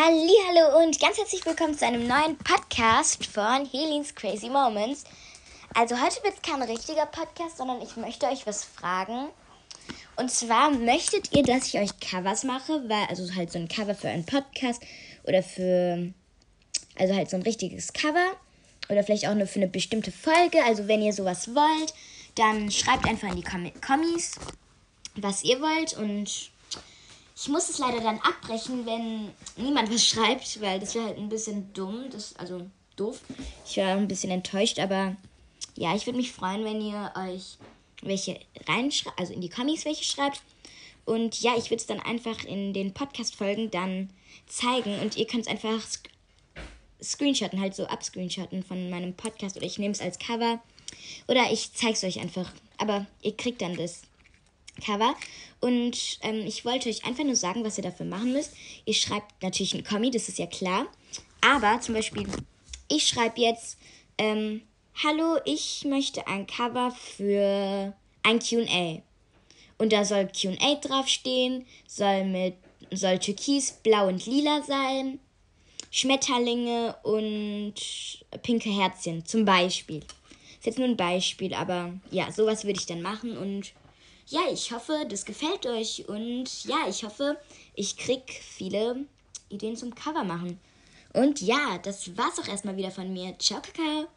Hallo und ganz herzlich willkommen zu einem neuen Podcast von Helens Crazy Moments. Also heute wird es kein richtiger Podcast, sondern ich möchte euch was fragen. Und zwar möchtet ihr, dass ich euch Covers mache, weil also halt so ein Cover für einen Podcast oder für also halt so ein richtiges Cover oder vielleicht auch nur für eine bestimmte Folge. Also wenn ihr sowas wollt, dann schreibt einfach in die Kommis, was ihr wollt und ich muss es leider dann abbrechen, wenn niemand was schreibt, weil das wäre halt ein bisschen dumm. Das, also doof. Ich war ein bisschen enttäuscht, aber ja, ich würde mich freuen, wenn ihr euch welche reinschreibt, also in die Kommis welche schreibt. Und ja, ich würde es dann einfach in den Podcast-Folgen dann zeigen und ihr könnt es einfach sc screenshotten, halt so abscreenshotten von meinem Podcast oder ich nehme es als Cover oder ich zeige es euch einfach. Aber ihr kriegt dann das Cover. Und ähm, ich wollte euch einfach nur sagen, was ihr dafür machen müsst. Ihr schreibt natürlich ein Kommi, das ist ja klar. Aber zum Beispiel, ich schreibe jetzt, ähm, hallo, ich möchte ein Cover für ein QA. Und da soll QA draufstehen, soll mit, soll türkis, blau und lila sein, Schmetterlinge und pinke Herzchen, zum Beispiel. Ist jetzt nur ein Beispiel, aber ja, sowas würde ich dann machen und ja, ich hoffe, das gefällt euch und ja, ich hoffe, ich krieg viele Ideen zum Cover machen. Und ja, das war's auch erstmal wieder von mir. Ciao, Kakao.